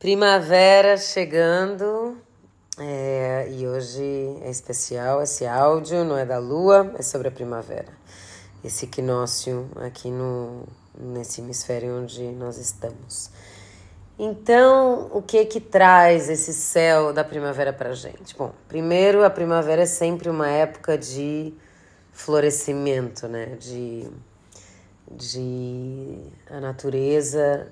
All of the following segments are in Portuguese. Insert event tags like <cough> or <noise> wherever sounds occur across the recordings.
Primavera chegando é, e hoje é especial esse áudio, não é da lua, é sobre a primavera. Esse equinócio aqui no, nesse hemisfério onde nós estamos. Então, o que que traz esse céu da primavera para gente? Bom, primeiro, a primavera é sempre uma época de florescimento, né? De, de a natureza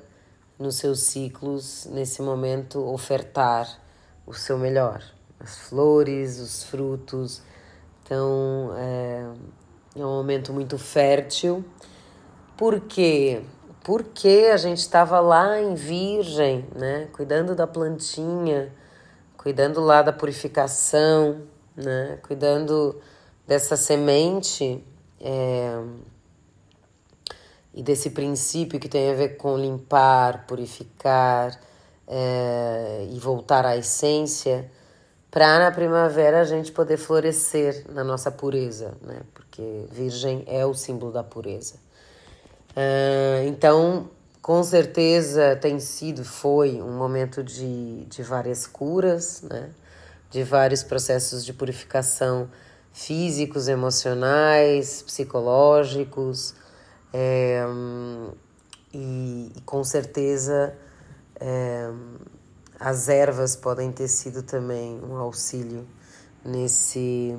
nos seus ciclos, nesse momento, ofertar o seu melhor. As flores, os frutos. Então, é, é um momento muito fértil. Por quê? Porque a gente estava lá em Virgem, né? Cuidando da plantinha, cuidando lá da purificação, né? Cuidando dessa semente. É, e desse princípio que tem a ver com limpar, purificar é, e voltar à essência, para na primavera a gente poder florescer na nossa pureza, né? Porque Virgem é o símbolo da pureza. Uh, então, com certeza tem sido, foi um momento de, de várias curas, né? De vários processos de purificação físicos, emocionais, psicológicos, é, e, e, com certeza é, as ervas podem ter sido também um auxílio nesse,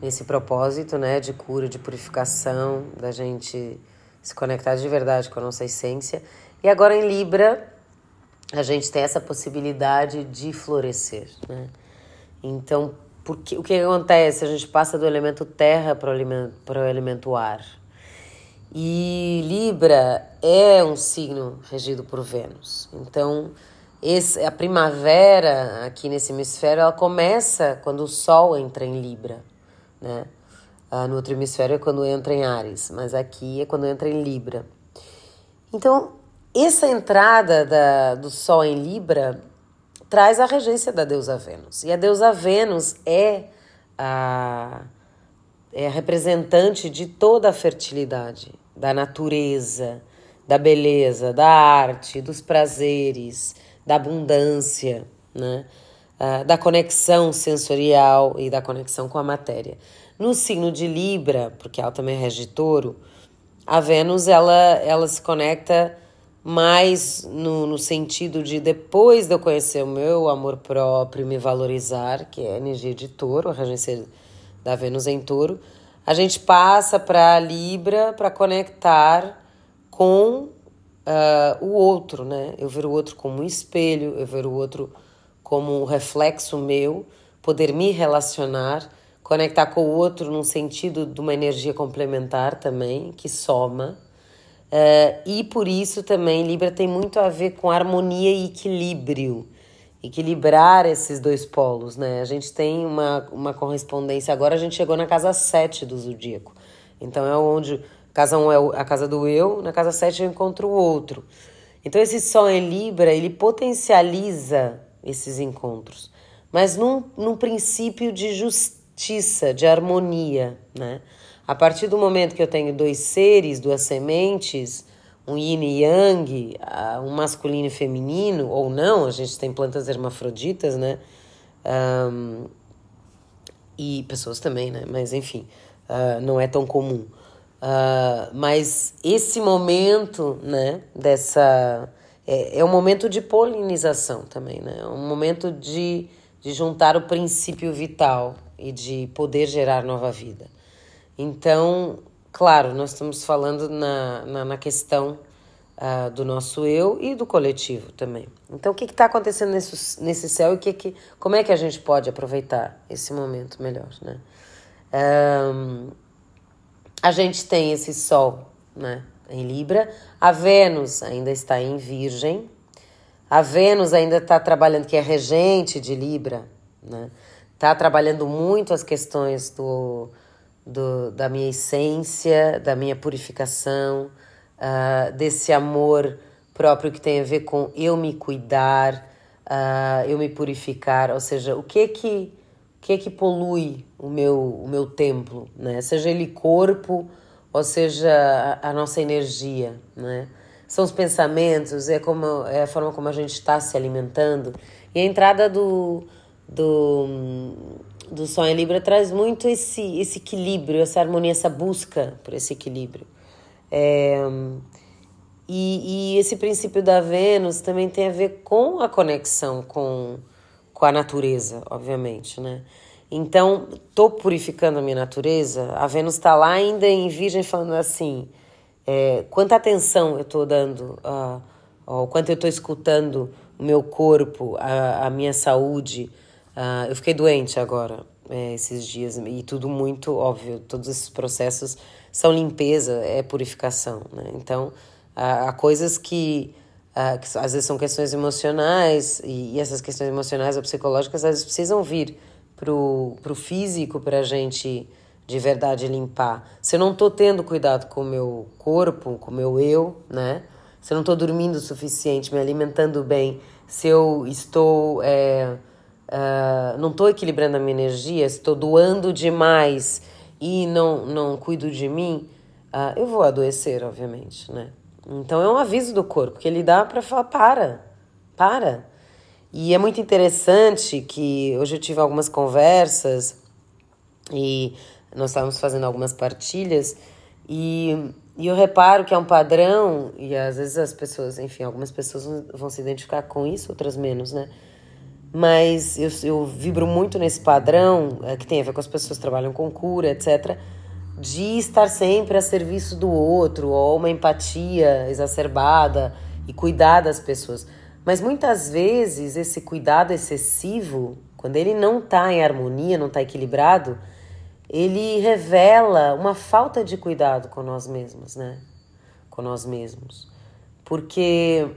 nesse propósito né, de cura, de purificação, da gente se conectar de verdade com a nossa essência. E agora em Libra, a gente tem essa possibilidade de florescer. Né? Então, porque, o que acontece? A gente passa do elemento terra para o elemento, para o elemento ar. E Libra é um signo regido por Vênus. Então, esse, a primavera aqui nesse hemisfério, ela começa quando o Sol entra em Libra, né? Ah, no outro hemisfério é quando entra em Ares, mas aqui é quando entra em Libra. Então, essa entrada da, do Sol em Libra traz a regência da deusa Vênus. E a deusa Vênus é a é representante de toda a fertilidade, da natureza, da beleza, da arte, dos prazeres, da abundância, né? Uh, da conexão sensorial e da conexão com a matéria. No signo de Libra, porque ela também rege touro, a Vênus ela, ela se conecta mais no, no sentido de depois de eu conhecer o meu amor próprio, me valorizar, que é a energia de touro, a regência da Vênus em Touro, a gente passa para Libra para conectar com uh, o outro, né? Eu ver o outro como um espelho, eu ver o outro como um reflexo meu, poder me relacionar, conectar com o outro num sentido de uma energia complementar também, que soma. Uh, e por isso também Libra tem muito a ver com harmonia e equilíbrio equilibrar esses dois polos, né? A gente tem uma, uma correspondência. Agora a gente chegou na casa 7 do zodíaco. Então é onde casa 1 é a casa do eu, na casa 7 eu encontro o outro. Então esse sol em Libra, ele potencializa esses encontros, mas num, num princípio de justiça, de harmonia, né? A partir do momento que eu tenho dois seres, duas sementes, um yin e yang, um masculino e feminino, ou não, a gente tem plantas hermafroditas, né? Um, e pessoas também, né? Mas enfim, uh, não é tão comum. Uh, mas esse momento, né, dessa. É, é um momento de polinização também, né? É um momento de, de juntar o princípio vital e de poder gerar nova vida. Então, Claro, nós estamos falando na, na, na questão uh, do nosso eu e do coletivo também. Então, o que está acontecendo nesse, nesse céu e que, que, como é que a gente pode aproveitar esse momento melhor, né? Um, a gente tem esse Sol né, em Libra, a Vênus ainda está em Virgem, a Vênus ainda está trabalhando, que é regente de Libra, né? Está trabalhando muito as questões do do, da minha essência, da minha purificação, uh, desse amor próprio que tem a ver com eu me cuidar, uh, eu me purificar, ou seja, o que é que o que é que polui o meu o meu templo, né? Seja ele corpo ou seja a, a nossa energia, né? são os pensamentos, é, como, é a forma como a gente está se alimentando. E a entrada do, do, do Sol em Libra traz muito esse, esse equilíbrio, essa harmonia, essa busca por esse equilíbrio. É, e, e esse princípio da Vênus também tem a ver com a conexão com, com a natureza, obviamente, né? Então, tô purificando a minha natureza. A Vênus está lá ainda em Virgem falando assim: é, quanta atenção eu estou dando, uh, quanto eu estou escutando o meu corpo, a, a minha saúde. Uh, eu fiquei doente agora, é, esses dias, e tudo muito óbvio. Todos esses processos são limpeza, é purificação, né? Então, há coisas que, que, às vezes são questões emocionais, e, e essas questões emocionais ou psicológicas às vezes precisam vir pro, pro físico para a gente de verdade limpar. Se eu não tô tendo cuidado com o meu corpo, com o meu eu, né? Se eu não tô dormindo o suficiente, me alimentando bem, se eu estou. É, uh, não tô equilibrando a minha energia, estou doando demais e não, não cuido de mim, uh, eu vou adoecer, obviamente, né? Então é um aviso do corpo que ele dá para falar: para, para. E é muito interessante que hoje eu tive algumas conversas e nós estávamos fazendo algumas partilhas e, e eu reparo que é um padrão, e às vezes as pessoas, enfim, algumas pessoas vão se identificar com isso, outras menos, né? Mas eu, eu vibro muito nesse padrão, é, que tem a ver com as pessoas que trabalham com cura, etc., de estar sempre a serviço do outro, ou uma empatia exacerbada e cuidar das pessoas. Mas muitas vezes esse cuidado excessivo, quando ele não está em harmonia, não está equilibrado, ele revela uma falta de cuidado com nós mesmos, né? Com nós mesmos. Porque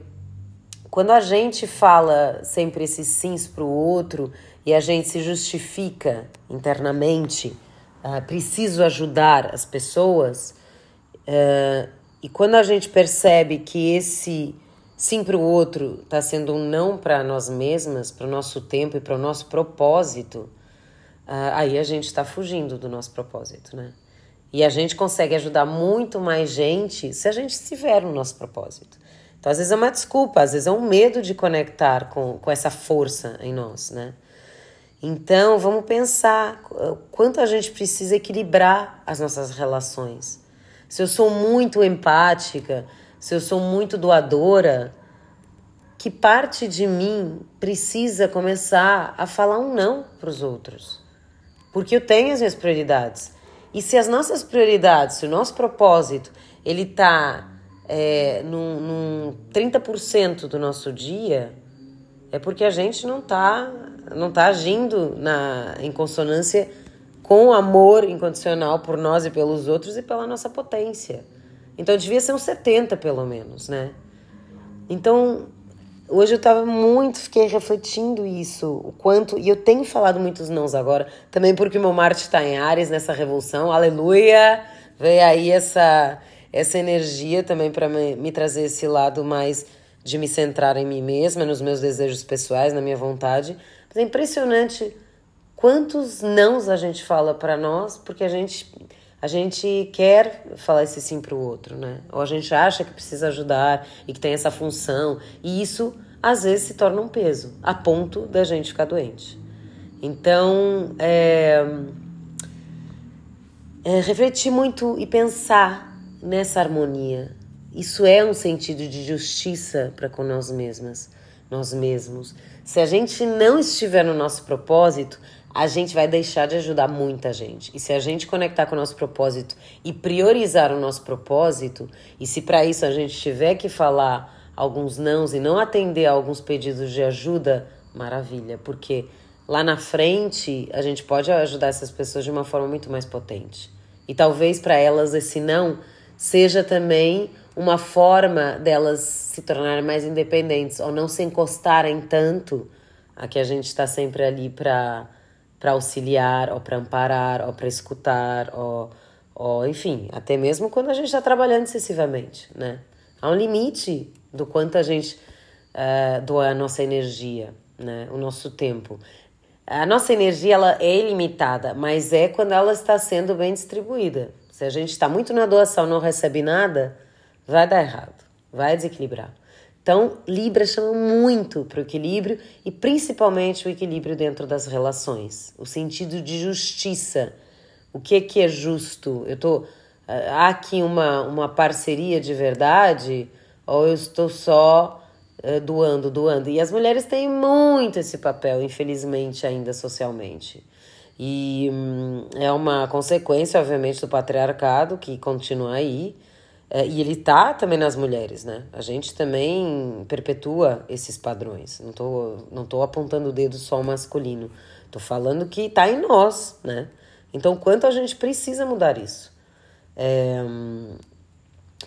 quando a gente fala sempre esses sims para o outro e a gente se justifica internamente, uh, preciso ajudar as pessoas, uh, e quando a gente percebe que esse sim para o outro está sendo um não para nós mesmas, para o nosso tempo e para o nosso propósito, uh, aí a gente está fugindo do nosso propósito, né? E a gente consegue ajudar muito mais gente se a gente estiver no nosso propósito. Então, às vezes é uma desculpa, às vezes é um medo de conectar com, com essa força em nós, né? Então, vamos pensar quanto a gente precisa equilibrar as nossas relações. Se eu sou muito empática, se eu sou muito doadora, que parte de mim precisa começar a falar um não para os outros. Porque eu tenho as minhas prioridades. E se as nossas prioridades, se o nosso propósito, ele está é, num, num 30% do nosso dia, é porque a gente não está não tá agindo na, em consonância com amor incondicional por nós e pelos outros e pela nossa potência. Então devia ser um 70 pelo menos, né? Então, hoje eu estava muito, fiquei refletindo isso, o quanto, e eu tenho falado muitos nãos agora, também porque meu Marte está em Ares nessa revolução, aleluia! Veio aí essa, essa energia também para me, me trazer esse lado mais de me centrar em mim mesma, nos meus desejos pessoais, na minha vontade. Mas é impressionante quantos nãos a gente fala para nós, porque a gente a gente quer falar esse sim para o outro, né? Ou a gente acha que precisa ajudar e que tem essa função, e isso às vezes se torna um peso, a ponto da gente ficar doente. Então, é, é refletir muito e pensar nessa harmonia. Isso é um sentido de justiça para com nós mesmas, nós mesmos. Se a gente não estiver no nosso propósito, a gente vai deixar de ajudar muita gente. E se a gente conectar com o nosso propósito e priorizar o nosso propósito, e se para isso a gente tiver que falar alguns nãos e não atender a alguns pedidos de ajuda, maravilha, porque lá na frente a gente pode ajudar essas pessoas de uma forma muito mais potente. E talvez para elas esse não seja também uma forma delas se tornarem mais independentes ou não se encostarem tanto a que a gente está sempre ali para para auxiliar, ou para amparar, ou para escutar, ou, ou enfim, até mesmo quando a gente está trabalhando excessivamente, né? Há um limite do quanto a gente uh, doa a nossa energia, né? O nosso tempo. A nossa energia ela é ilimitada, mas é quando ela está sendo bem distribuída. Se a gente está muito na doação não recebe nada, vai dar errado. vai desequilibrar. Então, Libra chama muito para o equilíbrio e principalmente o equilíbrio dentro das relações, o sentido de justiça. O que, que é justo? Eu tô há aqui uma, uma parceria de verdade ou eu estou só uh, doando, doando? E as mulheres têm muito esse papel, infelizmente, ainda socialmente. E hum, é uma consequência, obviamente, do patriarcado que continua aí é, e ele tá também nas mulheres, né? A gente também perpetua esses padrões. Não tô, não tô apontando o dedo só ao masculino. Tô falando que tá em nós, né? Então, quanto a gente precisa mudar isso? É,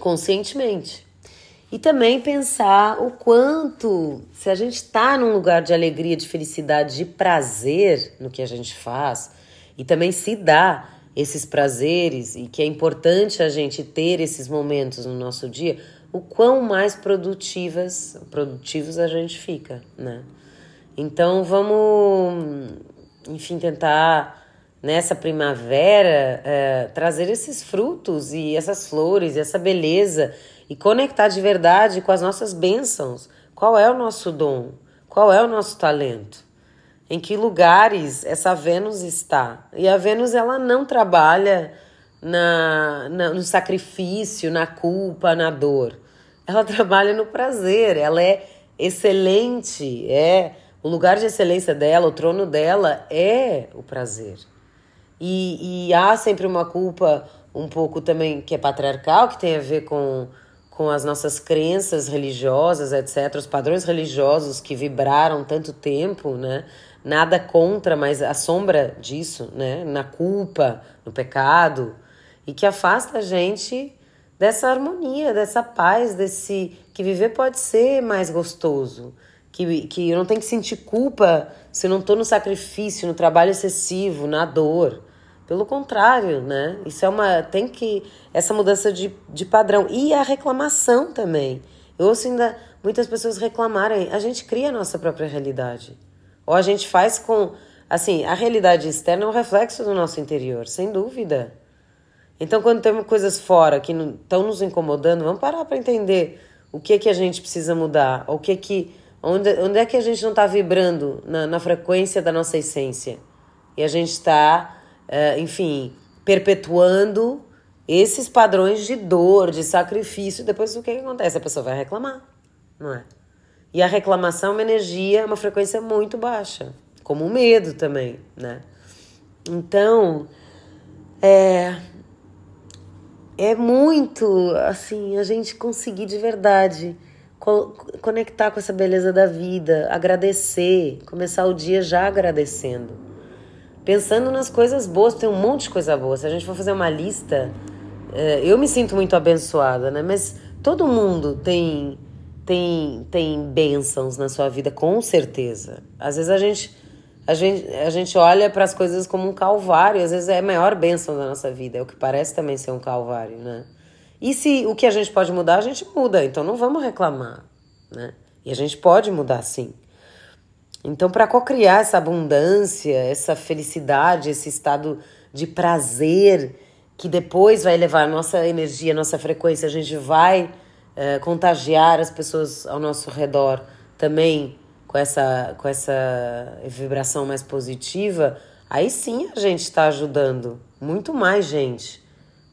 conscientemente. E também pensar o quanto, se a gente está num lugar de alegria, de felicidade, de prazer no que a gente faz, e também se dá esses prazeres e que é importante a gente ter esses momentos no nosso dia, o quão mais produtivas, produtivos a gente fica, né? Então vamos, enfim, tentar nessa primavera é, trazer esses frutos e essas flores e essa beleza e conectar de verdade com as nossas bênçãos. Qual é o nosso dom? Qual é o nosso talento? em que lugares essa Vênus está. E a Vênus ela não trabalha na, na, no sacrifício, na culpa, na dor. Ela <laughs> trabalha no prazer, ela é excelente, é o lugar de excelência dela, o trono dela é o prazer. E, e há sempre uma culpa um pouco também que é patriarcal, que tem a ver com, com as nossas crenças religiosas, etc., os padrões religiosos que vibraram tanto tempo, né? nada contra, mas a sombra disso, né? Na culpa, no pecado, e que afasta a gente dessa harmonia, dessa paz, desse que viver pode ser mais gostoso, que, que eu não tenho que sentir culpa se não estou no sacrifício, no trabalho excessivo, na dor. Pelo contrário, né? Isso é uma. Tem que. Essa mudança de, de padrão. E a reclamação também. Eu ouço ainda muitas pessoas reclamarem. A gente cria a nossa própria realidade. Ou a gente faz com. Assim, a realidade externa é um reflexo do nosso interior, sem dúvida. Então, quando temos coisas fora que estão nos incomodando, vamos parar para entender o que é que a gente precisa mudar, o que é que. Onde, onde é que a gente não está vibrando na, na frequência da nossa essência? E a gente está, uh, enfim, perpetuando esses padrões de dor, de sacrifício. Depois o que, que acontece? A pessoa vai reclamar, não é? E a reclamação é uma energia, uma frequência muito baixa, como o medo também, né? Então, é, é muito assim a gente conseguir de verdade co conectar com essa beleza da vida, agradecer, começar o dia já agradecendo, pensando nas coisas boas. Tem um monte de coisa boa. Se a gente for fazer uma lista, é, eu me sinto muito abençoada, né? Mas todo mundo tem tem, tem bênçãos na sua vida, com certeza. Às vezes a gente, a gente, a gente olha para as coisas como um calvário, às vezes é a maior bênção da nossa vida, é o que parece também ser um calvário, né? E se o que a gente pode mudar, a gente muda, então não vamos reclamar, né? E a gente pode mudar sim. Então, para co-criar essa abundância, essa felicidade, esse estado de prazer que depois vai levar a nossa energia, a nossa frequência, a gente vai uh, contagiar as pessoas ao nosso redor também com essa, com essa vibração mais positiva, aí sim a gente está ajudando muito mais gente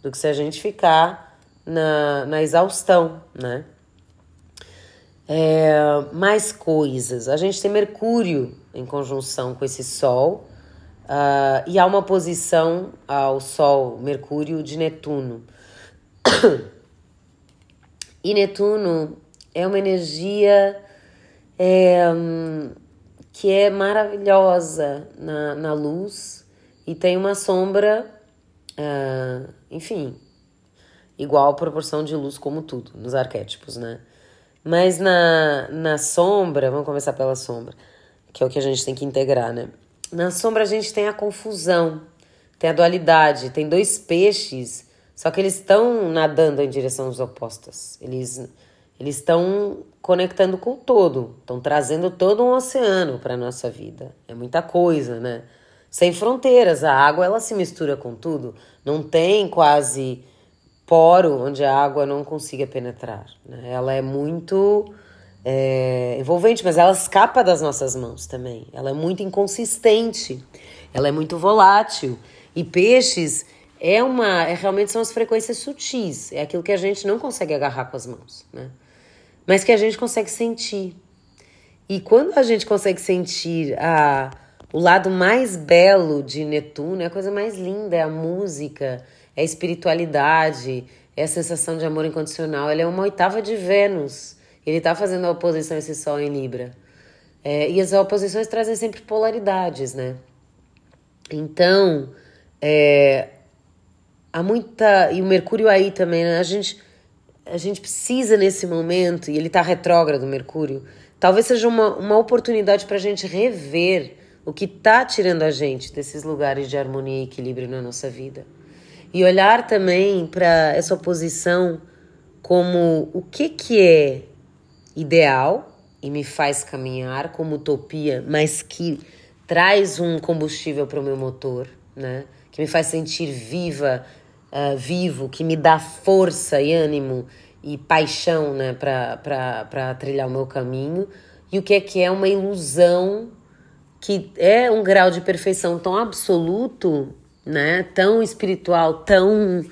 do que se a gente ficar na, na exaustão, né? É, mais coisas. A gente tem Mercúrio em conjunção com esse Sol uh, e há uma posição ao Sol, Mercúrio de Netuno. <coughs> E Netuno é uma energia é, que é maravilhosa na, na luz e tem uma sombra, uh, enfim, igual proporção de luz como tudo, nos arquétipos, né? Mas na, na sombra, vamos começar pela sombra, que é o que a gente tem que integrar, né? Na sombra a gente tem a confusão, tem a dualidade, tem dois peixes só que eles estão nadando em direções opostas. Eles eles estão conectando com o todo, estão trazendo todo um oceano para nossa vida. É muita coisa, né? Sem fronteiras, a água ela se mistura com tudo. Não tem quase poro onde a água não consiga penetrar. Né? Ela é muito é, envolvente, mas ela escapa das nossas mãos também. Ela é muito inconsistente, ela é muito volátil. E peixes é uma, é, realmente são as frequências sutis, é aquilo que a gente não consegue agarrar com as mãos, né? Mas que a gente consegue sentir. E quando a gente consegue sentir a, o lado mais belo de Netuno, é a coisa mais linda, é a música, é espiritualidade, é a sensação de amor incondicional. Ele é uma oitava de Vênus. Ele está fazendo a oposição a esse Sol em Libra. É, e as oposições trazem sempre polaridades, né? Então, é, há muita. E o Mercúrio aí também, né? A gente, a gente precisa nesse momento, e ele está retrógrado, Mercúrio, talvez seja uma, uma oportunidade para a gente rever o que está tirando a gente desses lugares de harmonia e equilíbrio na nossa vida. E olhar também para essa oposição como o que, que é ideal e me faz caminhar como utopia, mas que traz um combustível para o meu motor, né? Que me faz sentir viva, uh, vivo, que me dá força e ânimo e paixão, né? Para trilhar o meu caminho. E o que é que é uma ilusão que é um grau de perfeição tão absoluto né? Tão espiritual, tão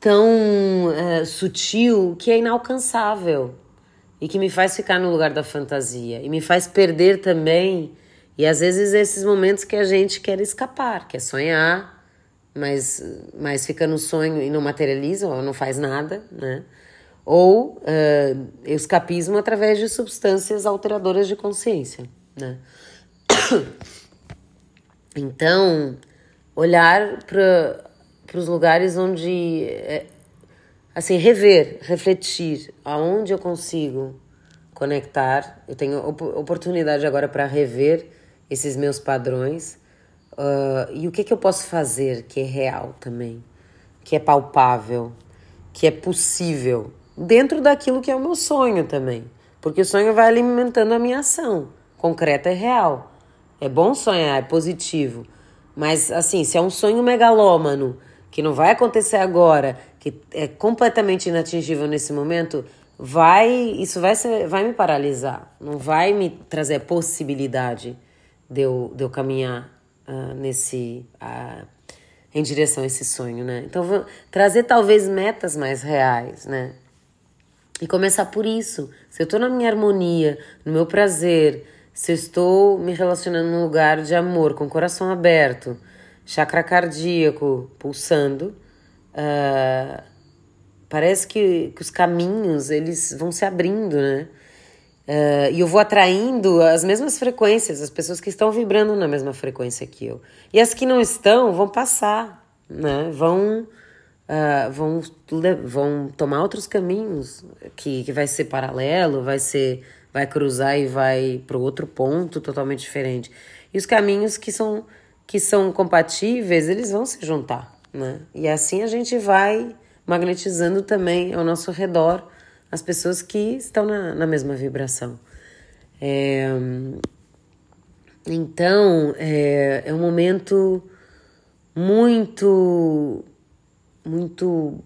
tão é, sutil que é inalcançável e que me faz ficar no lugar da fantasia e me faz perder também e às vezes esses momentos que a gente quer escapar, quer sonhar, mas mas fica no sonho e não materializa ou não faz nada, né? Ou uh, escapismo através de substâncias alteradoras de consciência, né? <coughs> Então, olhar para os lugares onde é, assim rever, refletir aonde eu consigo conectar. Eu tenho op oportunidade agora para rever esses meus padrões uh, e o que que eu posso fazer que é real também, que é palpável, que é possível dentro daquilo que é o meu sonho também, porque o sonho vai alimentando a minha ação concreta e real. É bom sonhar, é positivo mas, assim, se é um sonho megalômano, que não vai acontecer agora, que é completamente inatingível nesse momento, vai isso vai, ser, vai me paralisar. Não vai me trazer a possibilidade de eu, de eu caminhar uh, nesse. Uh, em direção a esse sonho, né? Então, vou trazer talvez metas mais reais, né? E começar por isso. Se eu tô na minha harmonia, no meu prazer, se eu estou me relacionando num lugar de amor, com o coração aberto, chakra cardíaco pulsando, uh, parece que, que, os caminhos eles vão se abrindo, né? Uh, e eu vou atraindo as mesmas frequências, as pessoas que estão vibrando na mesma frequência que eu. E as que não estão vão passar, né? Vão, uh, vão, vão tomar outros caminhos que, que vai ser paralelo, vai ser vai cruzar e vai para outro ponto totalmente diferente. E os caminhos que são que são compatíveis, eles vão se juntar, né? E assim a gente vai magnetizando também ao nosso redor as pessoas que estão na, na mesma vibração. É, então, é, é um momento muito, muito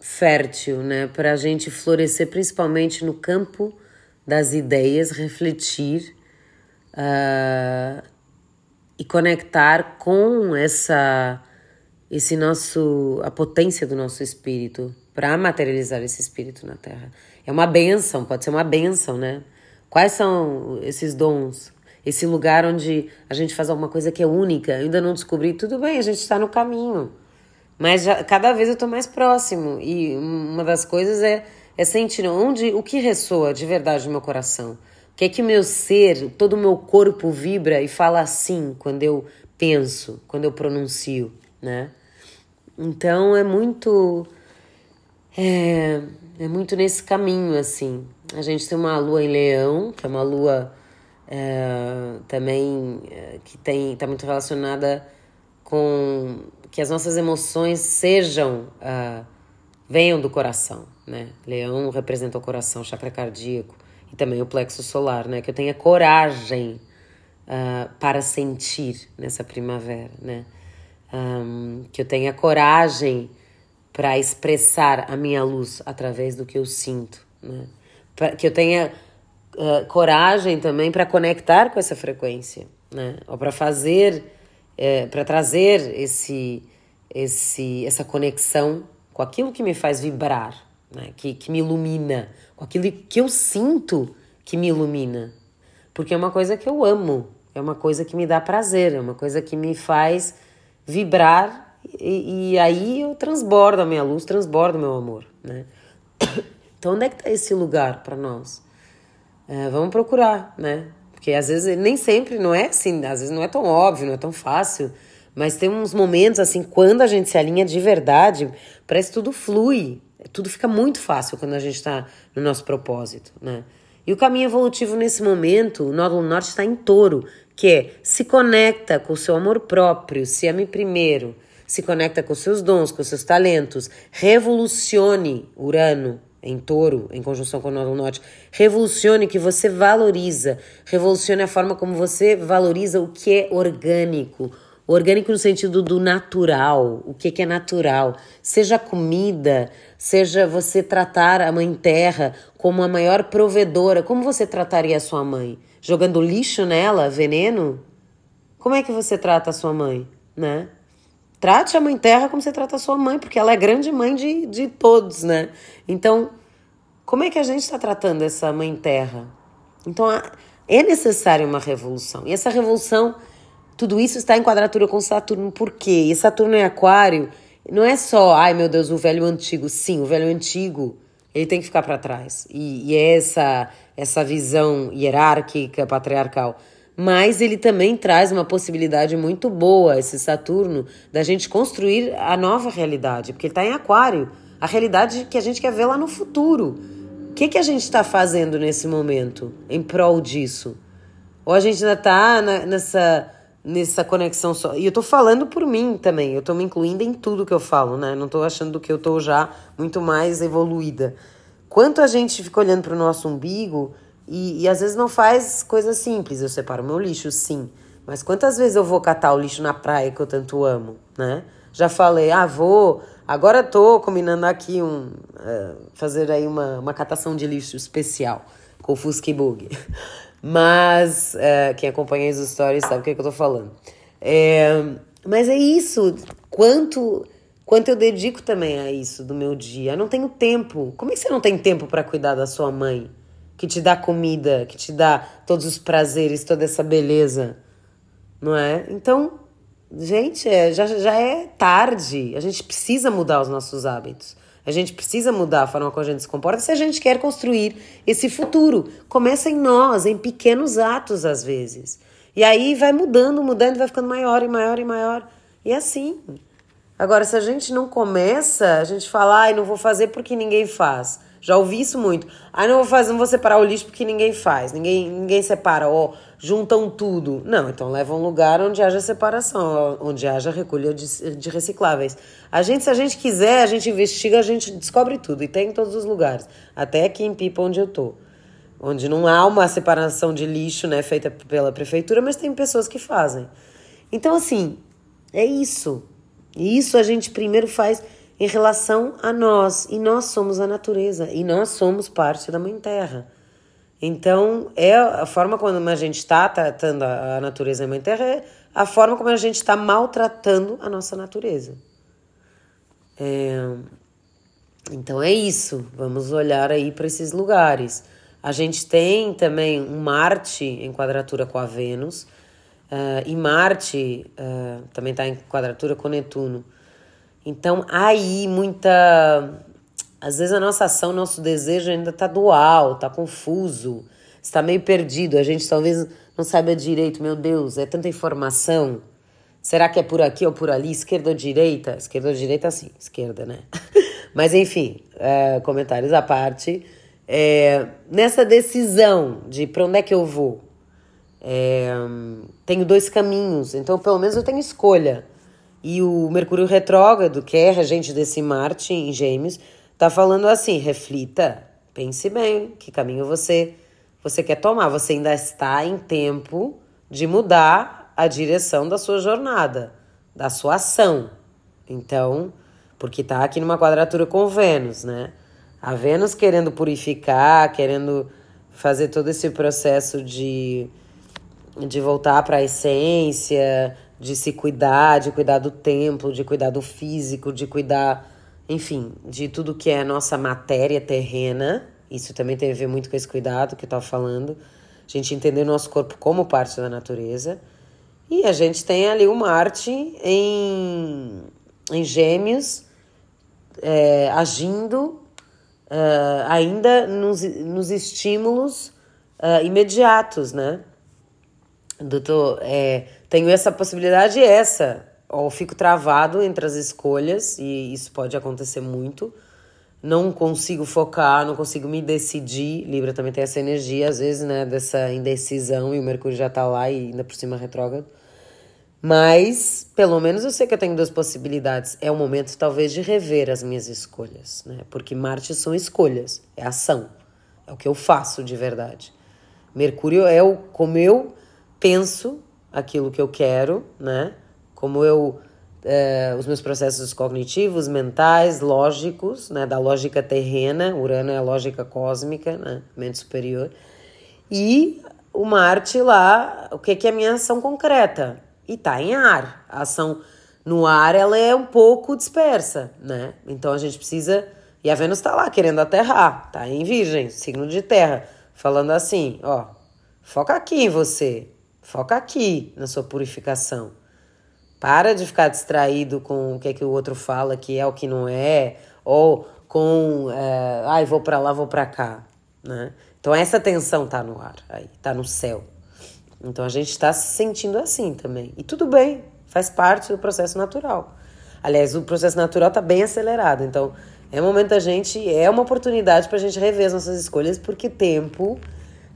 fértil, né? Para a gente florescer, principalmente no campo das ideias, refletir uh, e conectar com essa esse nosso a potência do nosso espírito para materializar esse espírito na Terra. É uma benção, pode ser uma benção, né? Quais são esses dons? Esse lugar onde a gente faz alguma coisa que é única, eu ainda não descobri, tudo bem, a gente está no caminho. Mas já, cada vez eu estou mais próximo. E uma das coisas é é sentir onde o que ressoa de verdade no meu coração. O que é que meu ser, todo o meu corpo vibra e fala assim quando eu penso, quando eu pronuncio, né? Então é muito é, é muito nesse caminho assim. A gente tem uma lua em Leão, que é uma lua é, também é, que tem está muito relacionada com que as nossas emoções sejam uh, venham do coração, né? Leão representa o coração, o chakra cardíaco e também o plexo solar, né? Que eu tenha coragem uh, para sentir nessa primavera, né? Um, que eu tenha coragem para expressar a minha luz através do que eu sinto, né? Pra, que eu tenha uh, coragem também para conectar com essa frequência, né? Ou para fazer, é, para trazer esse, esse, essa conexão com aquilo que me faz vibrar, né? que, que me ilumina, com aquilo que eu sinto que me ilumina. Porque é uma coisa que eu amo, é uma coisa que me dá prazer, é uma coisa que me faz vibrar e, e aí eu transbordo a minha luz, transbordo o meu amor, né? <coughs> Então, onde é que está esse lugar para nós? É, vamos procurar, né? Porque às vezes nem sempre não é assim, às vezes não é tão óbvio, não é tão fácil, mas tem uns momentos assim, quando a gente se alinha de verdade, parece que tudo flui, tudo fica muito fácil quando a gente está no nosso propósito, né? E o caminho evolutivo nesse momento, o nódulo norte está em touro, que é se conecta com o seu amor próprio, se ame primeiro, se conecta com seus dons, com seus talentos, revolucione Urano em touro, em conjunção com o Nódulo Norte, revolucione o que você valoriza, revolucione a forma como você valoriza o que é orgânico, orgânico no sentido do natural, o que, que é natural, seja comida, seja você tratar a mãe terra como a maior provedora, como você trataria a sua mãe? Jogando lixo nela, veneno? Como é que você trata a sua mãe, né? Trate a mãe terra como você trata a sua mãe, porque ela é grande mãe de, de todos, né? Então, como é que a gente está tratando essa mãe terra? Então, é necessária uma revolução. E essa revolução, tudo isso está em quadratura com Saturno. Por quê? E Saturno em Aquário não é só, ai meu Deus, o velho antigo. Sim, o velho antigo, ele tem que ficar para trás. E, e é essa, essa visão hierárquica, patriarcal mas ele também traz uma possibilidade muito boa, esse Saturno, da gente construir a nova realidade, porque ele está em Aquário, a realidade que a gente quer ver lá no futuro. O que, que a gente está fazendo nesse momento em prol disso? Ou a gente ainda está nessa, nessa conexão só. E eu estou falando por mim também, eu estou me incluindo em tudo que eu falo, né? Não estou achando que eu estou já muito mais evoluída. Quanto a gente fica olhando para o nosso umbigo e, e às vezes não faz coisas simples. Eu separo meu lixo, sim. Mas quantas vezes eu vou catar o lixo na praia que eu tanto amo, né? Já falei, ah, vou. Agora tô combinando aqui um. Uh, fazer aí uma, uma catação de lixo especial com o Fusky Bug. <laughs> Mas uh, quem acompanha as stories sabe o que, é que eu tô falando. É, mas é isso. Quanto quanto eu dedico também a isso do meu dia. Eu não tenho tempo. Como é que você não tem tempo para cuidar da sua mãe? que te dá comida, que te dá todos os prazeres, toda essa beleza, não é? Então, gente, é, já, já é tarde. A gente precisa mudar os nossos hábitos. A gente precisa mudar a forma como a gente se comporta se a gente quer construir esse futuro. Começa em nós, em pequenos atos às vezes. E aí vai mudando, mudando, vai ficando maior e maior e maior. E é assim. Agora, se a gente não começa, a gente fala, ai, não vou fazer porque ninguém faz. Já ouvi isso muito. Ah, não vou fazer, não vou separar o lixo porque ninguém faz. Ninguém, ninguém separa, ó, juntam tudo. Não, então leva um lugar onde haja separação, onde haja recolha de, de recicláveis. A gente, se a gente quiser, a gente investiga, a gente descobre tudo. E tem em todos os lugares. Até aqui em Pipa, onde eu tô. Onde não há uma separação de lixo, né, feita pela prefeitura, mas tem pessoas que fazem. Então, assim, é isso. E isso a gente primeiro faz em relação a nós. E nós somos a natureza, e nós somos parte da Mãe Terra. Então, é a forma como a gente está tratando a natureza Mãe Terra é a forma como a gente está maltratando a nossa natureza. É... Então é isso. Vamos olhar aí para esses lugares. A gente tem também um Marte em quadratura com a Vênus. Uh, e Marte uh, também está em quadratura com Netuno. Então, aí muita. Às vezes a nossa ação, nosso desejo ainda está dual, está confuso, está meio perdido. A gente talvez não saiba direito, meu Deus, é tanta informação. Será que é por aqui ou por ali? Esquerda ou direita? Esquerda ou direita, sim, esquerda, né? <laughs> Mas enfim, é, comentários à parte. É, nessa decisão de para onde é que eu vou, é, tenho dois caminhos, então pelo menos eu tenho escolha. E o Mercúrio retrógrado, que é regente desse Marte em Gêmeos, tá falando assim: reflita, pense bem, que caminho você você quer tomar. Você ainda está em tempo de mudar a direção da sua jornada, da sua ação. Então, porque está aqui numa quadratura com Vênus, né? A Vênus querendo purificar, querendo fazer todo esse processo de, de voltar para a essência, de se cuidar, de cuidar do templo, de cuidar do físico, de cuidar, enfim, de tudo que é a nossa matéria terrena. Isso também tem a ver muito com esse cuidado que eu estava falando. A gente entender o nosso corpo como parte da natureza. E a gente tem ali o Marte em, em Gêmeos, é, agindo uh, ainda nos, nos estímulos uh, imediatos, né? Doutor, é, tenho essa possibilidade e essa. Ou fico travado entre as escolhas, e isso pode acontecer muito. Não consigo focar, não consigo me decidir. Libra também tem essa energia, às vezes, né? Dessa indecisão, e o Mercúrio já tá lá e ainda por cima retrógrado. Mas, pelo menos eu sei que eu tenho duas possibilidades. É o momento, talvez, de rever as minhas escolhas, né? Porque Marte são escolhas, é ação, é o que eu faço de verdade. Mercúrio é o como eu penso aquilo que eu quero, né? Como eu é, os meus processos cognitivos, mentais, lógicos, né? Da lógica terrena, Urano é a lógica cósmica, né? Mente superior. E o Marte lá, o que, que é a minha ação concreta? e tá em ar. A ação no ar ela é um pouco dispersa, né? Então a gente precisa. E a Vênus tá lá querendo aterrar, tá em Virgem, signo de terra, falando assim: ó, foca aqui em você, foca aqui na sua purificação. Para de ficar distraído com o que é que o outro fala que é o que não é, ou com, é, ai, vou para lá, vou para cá, né? Então essa tensão tá no ar, aí, tá no céu. Então a gente está se sentindo assim também. E tudo bem, faz parte do processo natural. Aliás, o processo natural está bem acelerado. Então é momento da gente, é uma oportunidade para a gente rever as nossas escolhas, porque tempo.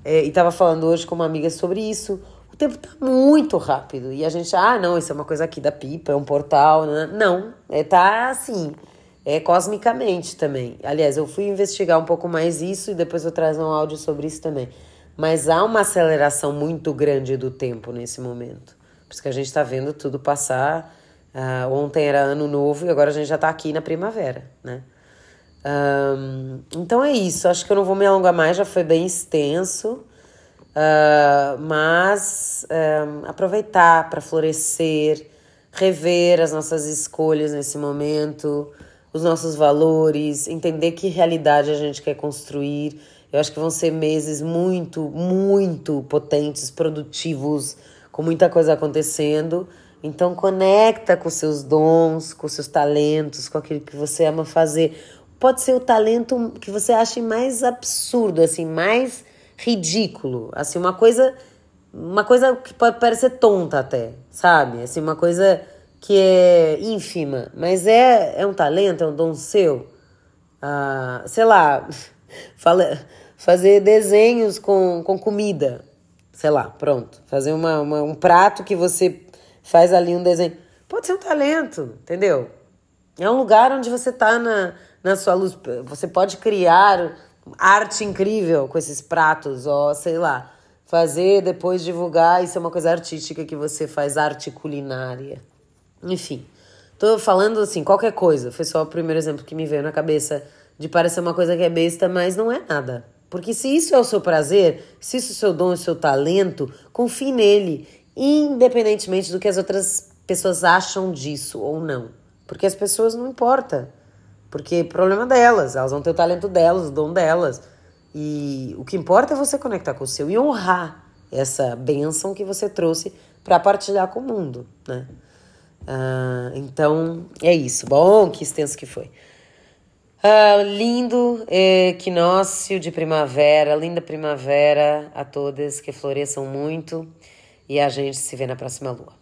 É, e estava falando hoje com uma amiga sobre isso. Tempo está muito rápido. E a gente, ah, não, isso é uma coisa aqui da pipa, é um portal. Né? Não, é, tá assim. É cosmicamente também. Aliás, eu fui investigar um pouco mais isso e depois eu trago um áudio sobre isso também. Mas há uma aceleração muito grande do tempo nesse momento. Por isso que a gente está vendo tudo passar. Uh, ontem era ano novo e agora a gente já está aqui na primavera, né? Um, então é isso. Acho que eu não vou me alongar mais, já foi bem extenso. Uh, mas um, aproveitar para florescer, rever as nossas escolhas nesse momento, os nossos valores, entender que realidade a gente quer construir eu acho que vão ser meses muito, muito potentes, produtivos, com muita coisa acontecendo. Então conecta com seus dons, com seus talentos, com aquilo que você ama fazer. Pode ser o talento que você ache mais absurdo, assim, mais ridículo, assim, uma coisa uma coisa que pode parecer tonta até, sabe? Assim, uma coisa que é ínfima, mas é, é um talento, é um dom seu. Ah, sei lá, <laughs> Fala, fazer desenhos com, com comida. Sei lá, pronto. Fazer uma, uma, um prato que você faz ali um desenho. Pode ser um talento, entendeu? É um lugar onde você tá na, na sua luz. Você pode criar arte incrível com esses pratos, ó, sei lá. Fazer, depois divulgar, isso é uma coisa artística que você faz, arte culinária. Enfim, tô falando assim, qualquer coisa. Foi só o primeiro exemplo que me veio na cabeça de parecer uma coisa que é besta, mas não é nada. Porque se isso é o seu prazer, se isso é o seu dom, é o seu talento, confie nele, independentemente do que as outras pessoas acham disso ou não. Porque as pessoas não importa. Porque é problema delas, elas vão ter o talento delas, o dom delas. E o que importa é você conectar com o seu e honrar essa bênção que você trouxe para partilhar com o mundo, né? Ah, então, é isso. Bom, que extenso que foi. Uh, lindo equinócio de primavera, linda primavera a todas, que floresçam muito e a gente se vê na próxima lua.